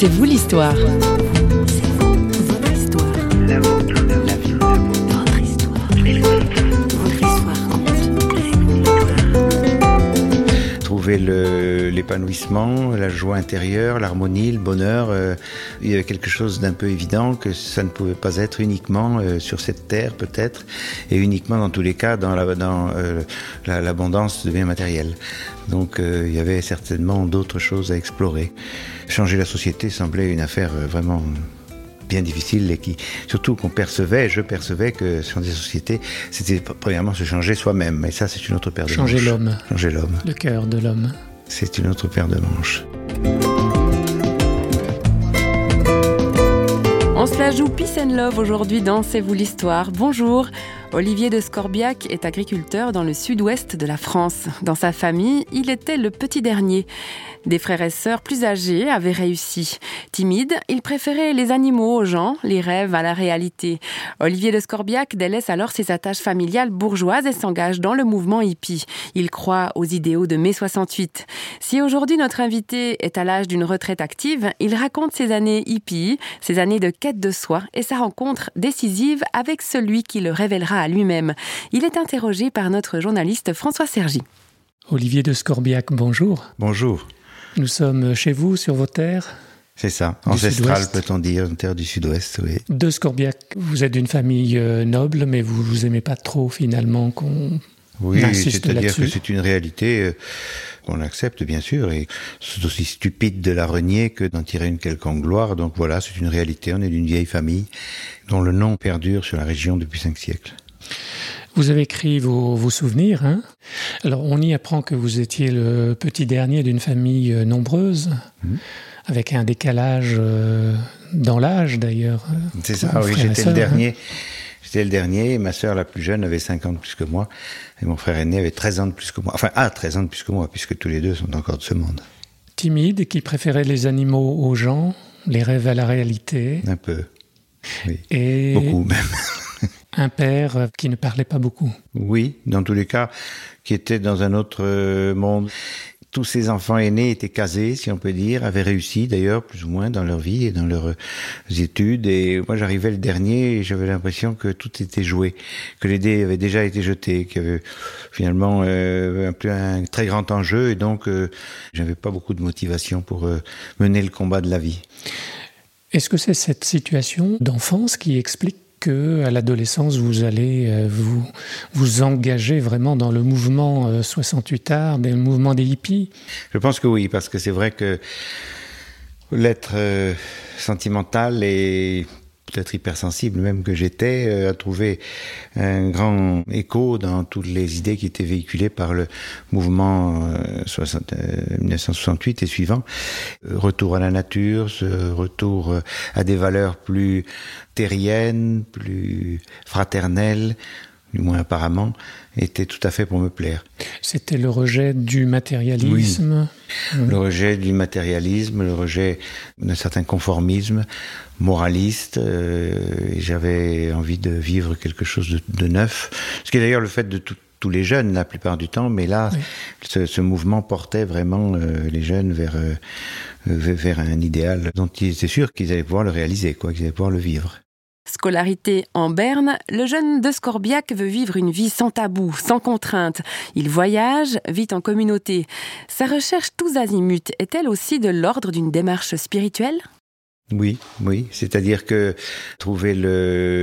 C'est vous l'histoire. L'épanouissement, la joie intérieure, l'harmonie, le bonheur. euh, il y avait quelque chose d'un peu évident que ça ne pouvait pas être uniquement euh, sur cette terre peut-être, et uniquement dans tous les cas dans la- dans, euh, la- l'abondance de biens matériels. Donc il y avait certainement d'autres choses à explorer. Changer la société semblait une affaire vraiment bien difficile et qui, surtout qu'on percevait, je percevais que changer la société, c'était premièrement se changer soi-même. Et ça, c'est une autre paire de Changer manches. l'homme, Changer l'homme. le cœur de l'homme. C'est une autre paire de manches. On se la joue Peace and Love aujourd'hui dans C'est vous l'histoire. Bonjour. Olivier de Scorbiac est agriculteur dans le sud-ouest de la France. Dans sa famille, il était le petit dernier. Des frères et sœurs plus âgés avaient réussi. Timide, il préférait les animaux aux gens, les rêves à la réalité. Olivier de Scorbiac délaisse alors ses attaches familiales bourgeoises et s'engage dans le mouvement hippie. Il croit aux idéaux de mai 68. Si aujourd'hui notre invité est à l'âge d'une retraite active, il raconte ses années hippie, ses années de quête de soi et sa rencontre décisive avec celui qui le révélera à lui-même. Il est interrogé par notre journaliste François Sergi. Olivier de Scorbiac, bonjour. Bonjour. Nous sommes chez vous, sur vos terres? C'est ça. Du Ancestral, sud-ouest. peut-on dire, une terre du sud-ouest, oui. De Scorbiac, vous êtes d'une famille euh, noble, mais vous vous aimez pas trop finalement qu'on Oui, c'est-à-dire que c'est une réalité euh, qu'on accepte, bien sûr, et c'est aussi stupide de la renier que d'en tirer une quelconque gloire. Donc voilà, c'est une réalité. On est d'une vieille famille dont le nom perdure sur la région depuis cinq siècles. Vous avez écrit vos, vos souvenirs. Hein Alors, on y apprend que vous étiez le petit dernier d'une famille euh, nombreuse, Mhm. avec un décalage euh, dans l'âge d'ailleurs. euh, C'est ça, oui, j'étais le hein. dernier. J'étais le dernier, et ma sœur la plus jeune avait 5 ans de plus que moi, et mon frère aîné avait 13 ans de plus que moi. Enfin, ah, 13 ans de plus que moi, puisque tous les deux sont encore de ce monde. Timide, qui préférait les animaux aux gens, les rêves à la réalité, Un peu. Oui. et Beaucoup même. un père euh, qui ne parlait pas beaucoup. Oui, dans tous les cas, qui était dans un autre euh, monde. Tous ces enfants aînés étaient casés, si on peut dire, avaient réussi d'ailleurs, plus ou moins, dans leur vie et dans leurs euh, études. Et moi, j'arrivais le dernier et j'avais l'impression que tout était joué, que les dés avaient déjà été jetés, qu'il y avait finalement euh, un, très grand enjeu. Et donc, euh, j'avais pas beaucoup de motivation pour euh, mener le combat de la vie. Est-ce que c'est cette situation d'enfance qui explique que à l'adolescence vous allez euh, vous vous engager vraiment dans le mouvement euh, 68 art, le mouvement des hippies? Je pense que oui, parce que c'est vrai que l'être euh, sentimental et peut-être hypersensible même que j'étais euh, a trouvé un grand écho dans toutes les idées qui étaient véhiculées par le mouvement euh, 60, euh, 1968 et suivant. Euh, retour à la nature, ce retour euh, à des valeurs plus terriennes, plus fraternelles, du moins apparemment, était tout à fait pour me plaire. C'était le rejet du matérialisme. Le rejet du matérialisme, le rejet d'un certain conformisme moraliste. euh, et J'avais envie de vivre quelque chose de, de neuf. Ce qui est d'ailleurs le fait de tout- tous les jeunes la plupart du temps. Mais là, Oui. ce, ce mouvement portait vraiment euh, les jeunes vers, euh, vers vers un idéal dont ils étaient sûrs qu'ils allaient pouvoir le réaliser, quoi, qu'ils allaient pouvoir le vivre. Scolarité en Berne, le jeune de Scorbiac veut vivre une vie sans tabou, sans contrainte. Il voyage, vit en communauté. Sa recherche tous azimuts est-elle aussi de l'ordre d'une démarche spirituelle? Oui, oui. C'est-à-dire que trouver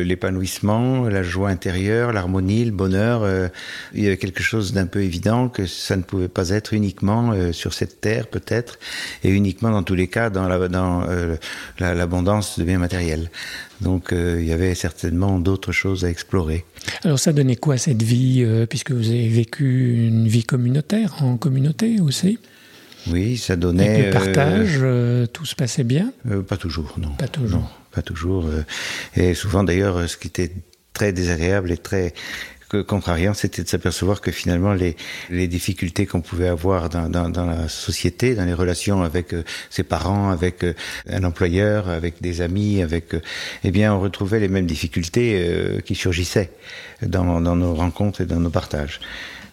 l'épanouissement, la joie intérieure, l'harmonie, le bonheur, euh, il y avait quelque chose d'un peu évident que ça ne pouvait pas être uniquement euh, sur cette terre peut-être, et uniquement dans tous les cas dans la- dans euh, la- l'abondance de biens matériels. Donc euh, il y avait certainement d'autres choses à explorer. Alors ça donnait quoi cette vie, euh, puisque vous avez vécu une vie communautaire, en communauté aussi? Oui, ça donnait. Avec le euh, partage, euh, tout se passait bien? Euh, pas toujours, non. Pas toujours. Non, pas toujours. et souvent, d'ailleurs, ce qui était très désagréable et très contrariant, c'était de s'apercevoir que finalement, les, les difficultés qu'on pouvait avoir dans, dans, dans la société, dans les relations avec euh, ses parents, avec euh, un employeur, avec des amis, avec, euh, eh bien, on retrouvait les mêmes difficultés qui surgissaient dans, dans nos rencontres et dans nos partages.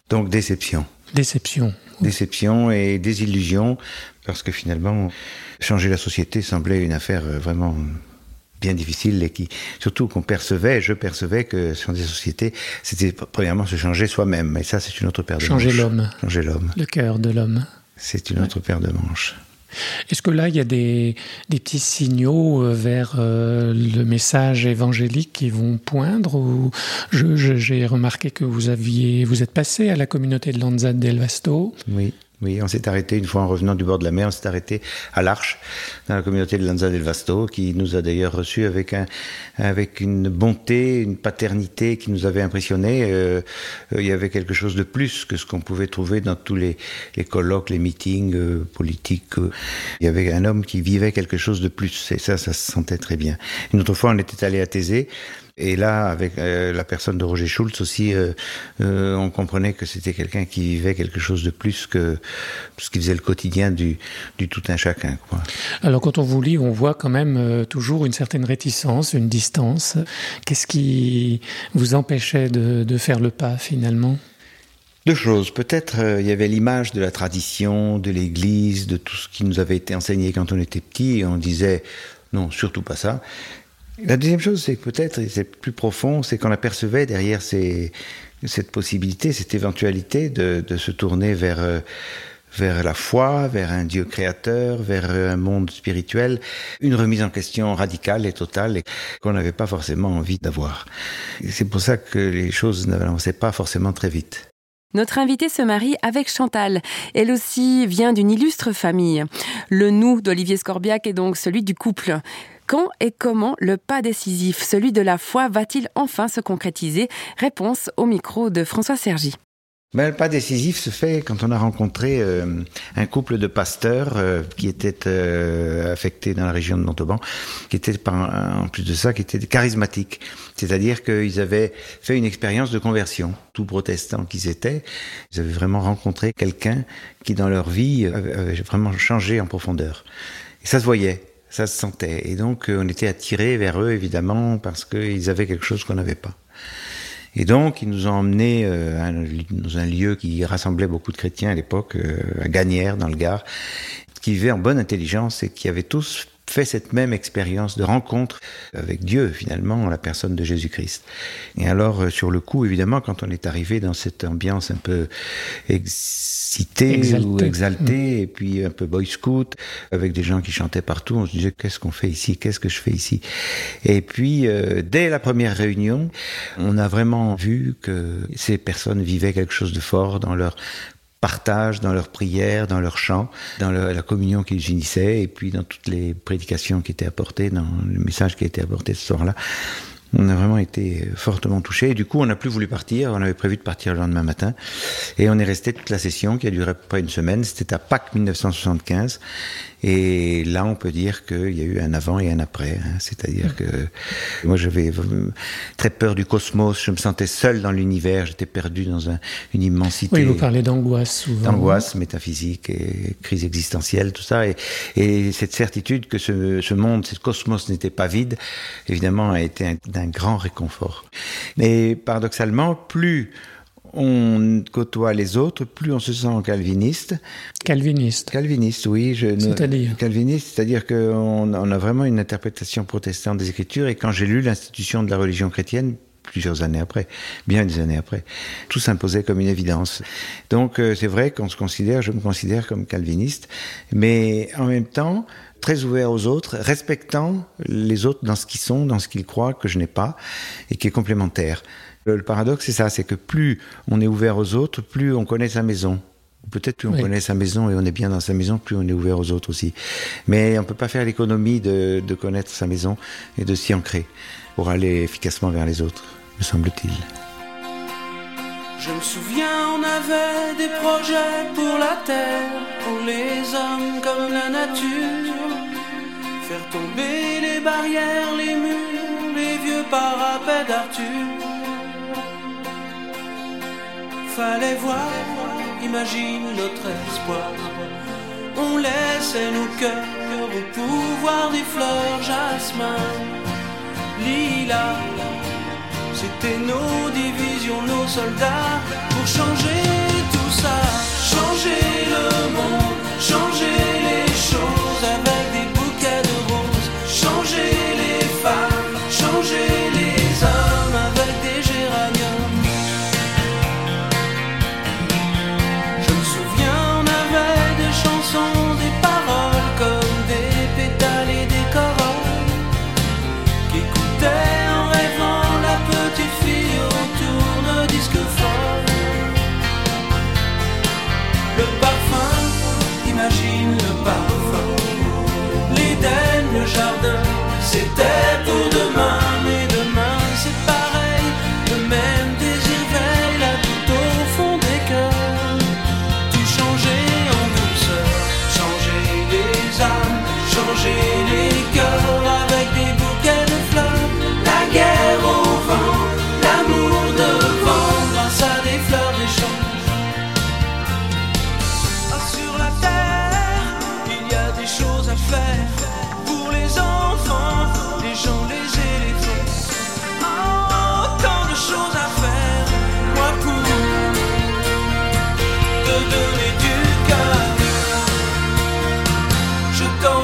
Donc, déception Déception. déception et désillusion parce que finalement, changer la société semblait une affaire euh, vraiment bien difficile et qui, surtout qu'on percevait, je percevais que changer la société, c'était premièrement se changer soi-même. Et ça, c'est une autre paire de changer manches. Changer l'homme. Changer l'homme. Le cœur de l'homme. C'est une autre paire de manches. Est-ce que là, il y a des, petits signaux euh, vers euh, le message évangélique qui vont poindre ou J'ai remarqué que vous, aviez, vous êtes passé à la communauté de Lanza del Vasto. Oui. Oui, on s'est arrêté une fois en revenant du bord de la mer, on s'est arrêté à l'Arche, dans la communauté de Lanza del Vasto, qui nous a d'ailleurs reçus avec, un, avec une bonté, une paternité qui nous avait impressionné. Euh, il y avait quelque chose de plus que ce qu'on pouvait trouver dans tous les, les colloques, les meetings euh, politiques. Il y avait un homme qui vivait quelque chose de plus, et ça, ça se sentait très bien. Une autre fois, on était allé à Thésée, et là, avec euh, la personne de Roger Schultz aussi, euh, euh, on comprenait que c'était quelqu'un qui vivait quelque chose de plus que ce qui faisait le quotidien du, du tout un chacun. Quoi. Alors quand on vous lit, on voit quand même toujours une certaine réticence, une distance. Qu'est-ce qui vous empêchait de, de faire le pas finalement? Deux choses. Peut-être il y avait l'image de la tradition, de l'Église, de tout ce qui nous avait été enseigné quand on était petit, et on disait non, surtout pas ça. La deuxième chose, c'est peut-être, c'est plus profond, c'est qu'on apercevait derrière cette possibilité, cette éventualité de, se tourner vers, euh, vers la foi, vers un Dieu créateur, vers un monde spirituel, une remise en question radicale et totale qu'on n'avait pas forcément envie d'avoir. C'est pour ça que les choses n'avançaient pas forcément très vite. Notre invitée se marie avec Chantal. Elle aussi vient d'une illustre famille. Le nous d'Olivier Scorbiac est donc celui du couple. Quand et comment le pas décisif, celui de la foi, va-t-il enfin se concrétiser? Réponse au micro de François Sergi. Le pas décisif se fait quand on a rencontré euh, un couple de pasteurs euh, qui étaient euh, affectés dans la région de Montauban, qui étaient en plus de ça, qui étaient charismatiques. C'est-à-dire qu'ils avaient fait une expérience de conversion, tout protestants qu'ils étaient. Ils avaient vraiment rencontré quelqu'un qui, dans leur vie, avait vraiment changé en profondeur. Et ça se voyait ça se sentait. Et donc, euh, on était attirés vers eux, évidemment, parce qu'ils avaient quelque chose qu'on n'avait pas. Et donc, ils nous ont emmenés euh, dans un lieu qui rassemblait beaucoup de chrétiens à l'époque, euh, à Gagnères, dans le Gard, qui vivaient en bonne intelligence et qui avaient tous fait cette même expérience de rencontre avec Dieu, finalement, en la personne de Jésus-Christ. Et alors, sur le coup, évidemment, quand on est arrivé dans cette ambiance un peu excité ou exalté, mm. et puis un peu boy scout, avec des gens qui chantaient partout. On se disait qu'est-ce qu'on fait ici, qu'est-ce que je fais ici? Et puis euh, dès la première réunion, on a vraiment vu que ces personnes vivaient quelque chose de fort dans leur partage dans leurs prières, dans leurs chants, dans la communion qu'ils unissaient, et puis dans toutes les prédications qui étaient apportées, dans le message qui a été apporté ce soir-là. On a vraiment été fortement touchés. Et du coup, on n'a plus voulu partir. On avait prévu de partir le lendemain matin. Et on est resté toute la session qui a duré à peu près une semaine. C'était à Pâques 1975. Et là, on peut dire qu'il y a eu un avant et un après. Hein. C'est-à-dire que moi, j'avais très peur du cosmos. Je me sentais seul dans l'univers. J'étais perdu dans une immensité. Oui, vous parlez d'angoisse souvent. D'angoisse métaphysique et crise existentielle, tout ça. Et, et cette certitude que ce, ce monde, ce cosmos n'était pas vide, évidemment, a été grand réconfort. Mais paradoxalement, plus on côtoie les autres, plus on se sent calviniste. Calviniste. Calviniste, oui. C'est-à-dire Calviniste, c'est-à-dire qu'on on a vraiment une interprétation protestante des Écritures. Et quand j'ai lu l'institution de la religion chrétienne, plusieurs années après, bien des années après, tout s'imposait comme une évidence. Donc euh, c'est vrai qu'on se considère, je me considère comme calviniste, mais en même temps très ouvert aux autres, respectant les autres dans ce qu'ils sont, dans ce qu'ils croient que je n'ai pas, et qui est complémentaire. Le paradoxe, c'est ça, c'est que plus on est ouvert aux autres, plus on connaît sa maison. Peut-être plus on connaît sa maison et on est bien dans sa maison, plus on est ouvert aux autres aussi. Mais on ne peut pas faire l'économie de, de, connaître sa maison et de s'y ancrer pour aller efficacement vers les autres, me semble-t-il. Je me souviens, on avait des projets pour la terre, pour les hommes comme la nature. Faire tomber les barrières, les murs, les vieux parapets d'Arthur fallait voir, imagine notre espoir. On laissait nos cœurs au pouvoir des fleurs, jasmin, lila. C'était nos divisions, nos soldats pour changer tout ça, changer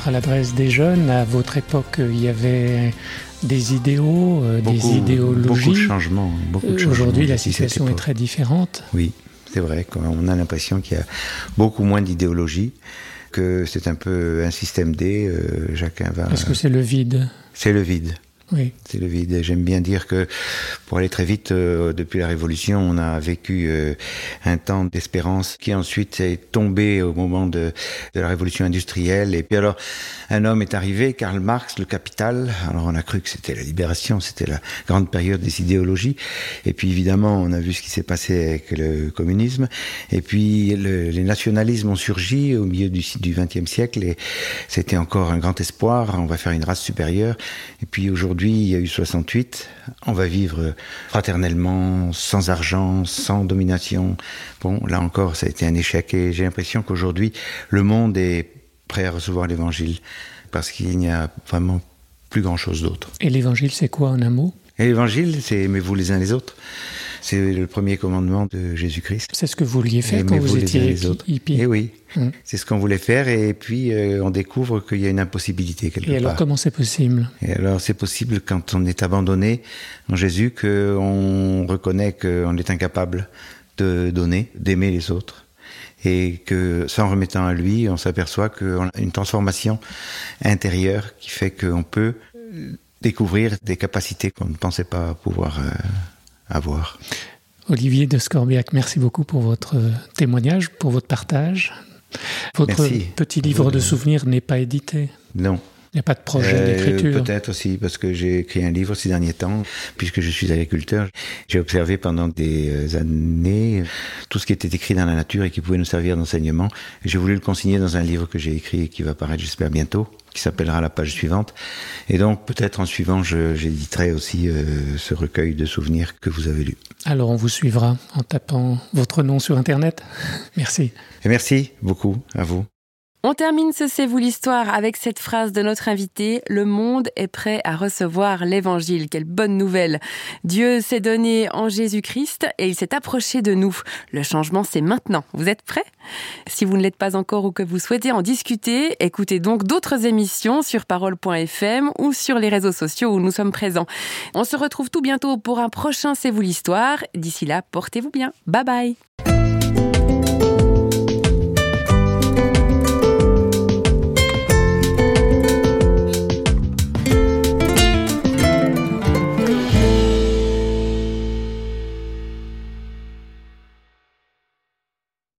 peut-être à l'adresse des jeunes. À votre époque, il y avait des idéaux, euh, des idéologies. Beaucoup de changements. Euh, changements Aujourd'hui, la situation est très différente. Oui, c'est vrai. On a l'impression qu'il y a beaucoup moins d'idéologie, que c'est un peu un système D. euh, chacun va. Est-ce que c'est le vide? C'est le vide. C'est le vide. J'aime bien dire que, pour aller très vite, euh, depuis la Révolution, on a vécu euh, un temps d'espérance qui ensuite est tombé au moment de, la Révolution industrielle. Et puis alors, un homme est arrivé, Karl Marx, le Capital. Alors on a cru que c'était la libération, c'était la grande période des idéologies. Et puis évidemment, on a vu ce qui s'est passé avec le communisme. Et puis le- les nationalismes ont surgi au milieu du XXe siècle et c'était encore un grand espoir. On va faire une race supérieure. Et puis aujourd'hui, il y a eu 68. On va vivre fraternellement, sans argent, sans domination. Bon, là encore, ça a été un échec et j'ai l'impression qu'aujourd'hui, le monde est prêt à recevoir l'évangile parce qu'il n'y a vraiment plus grand chose d'autre. Et l'évangile, c'est quoi en un mot? Et l'évangile, c'est aimez-vous les uns les autres. C'est le premier commandement de Jésus-Christ. C'est ce que vous vouliez faire quand vous étiez les autres. hippie. Et oui, Mm. c'est ce qu'on voulait faire et puis euh, on découvre qu'il y a une impossibilité quelque Et alors, part. comment c'est possible? Et alors c'est possible quand on est abandonné en Jésus qu'on reconnaît qu'on est incapable de donner, d'aimer les autres. Et que s'en remettant à lui, on s'aperçoit qu'on a une transformation intérieure qui fait qu'on peut euh, découvrir des capacités qu'on ne pensait pas pouvoir euh, avoir. Olivier de Scorbiac, merci beaucoup pour votre euh, témoignage, pour votre partage. Votre Merci. petit livre de souvenirs n'est pas édité. Non, Il n'y a pas de projet Euh, d'écriture. Peut-être aussi parce que j'ai écrit un livre ces derniers temps, puisque je suis agriculteur. J'ai observé pendant des euh, années tout ce qui était écrit dans la nature et qui pouvait nous servir d'enseignement. J'ai voulu le consigner dans un livre que j'ai écrit et qui va paraître, j'espère, bientôt, qui s'appellera La page suivante. Et donc, peut-être en suivant, j'éditerai aussi euh, ce recueil de souvenirs que vous avez lu. Alors on vous suivra en tapant votre nom sur Internet. Merci. Et merci beaucoup à vous. On termine ce C'est vous l'histoire avec cette phrase de notre invité Le monde est prêt à recevoir l'évangile. Quelle bonne nouvelle Dieu s'est donné en Jésus-Christ et il s'est approché de nous. Le changement, c'est maintenant. Vous êtes prêts? Si vous ne l'êtes pas encore ou que vous souhaitez en discuter, écoutez donc d'autres émissions sur parole.fm ou sur les réseaux sociaux où nous sommes présents. On se retrouve tout bientôt pour un prochain C'est vous l'histoire. D'ici là, portez-vous bien. Bye bye